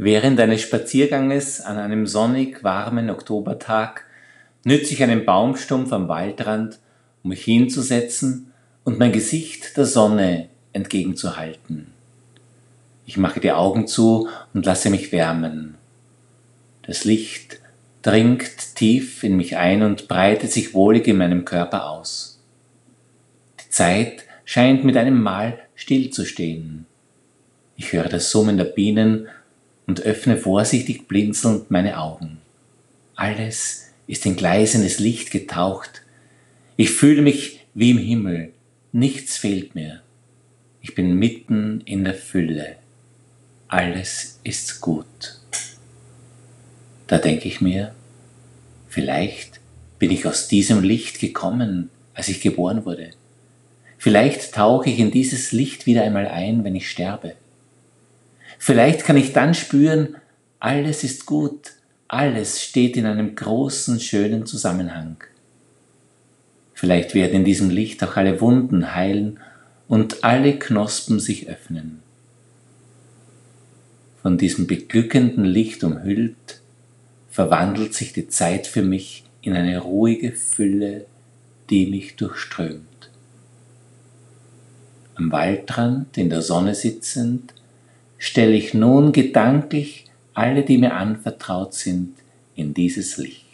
Während eines Spazierganges an einem sonnig warmen Oktobertag nütze ich einen Baumstumpf am Waldrand, um mich hinzusetzen und mein Gesicht der Sonne entgegenzuhalten. Ich mache die Augen zu und lasse mich wärmen. Das Licht dringt tief in mich ein und breitet sich wohlig in meinem Körper aus. Die Zeit scheint mit einem Mal stillzustehen. Ich höre das Summen der Bienen und öffne vorsichtig blinzelnd meine Augen. Alles ist in gleißendes Licht getaucht. Ich fühle mich wie im Himmel. Nichts fehlt mir. Ich bin mitten in der Fülle. Alles ist gut. Da denke ich mir, vielleicht bin ich aus diesem Licht gekommen, als ich geboren wurde. Vielleicht tauche ich in dieses Licht wieder einmal ein, wenn ich sterbe. Vielleicht kann ich dann spüren, alles ist gut, alles steht in einem großen, schönen Zusammenhang. Vielleicht werden in diesem Licht auch alle Wunden heilen und alle Knospen sich öffnen. Von diesem beglückenden Licht umhüllt, verwandelt sich die Zeit für mich in eine ruhige Fülle, die mich durchströmt. Am Waldrand in der Sonne sitzend, stelle ich nun gedanklich alle, die mir anvertraut sind, in dieses Licht.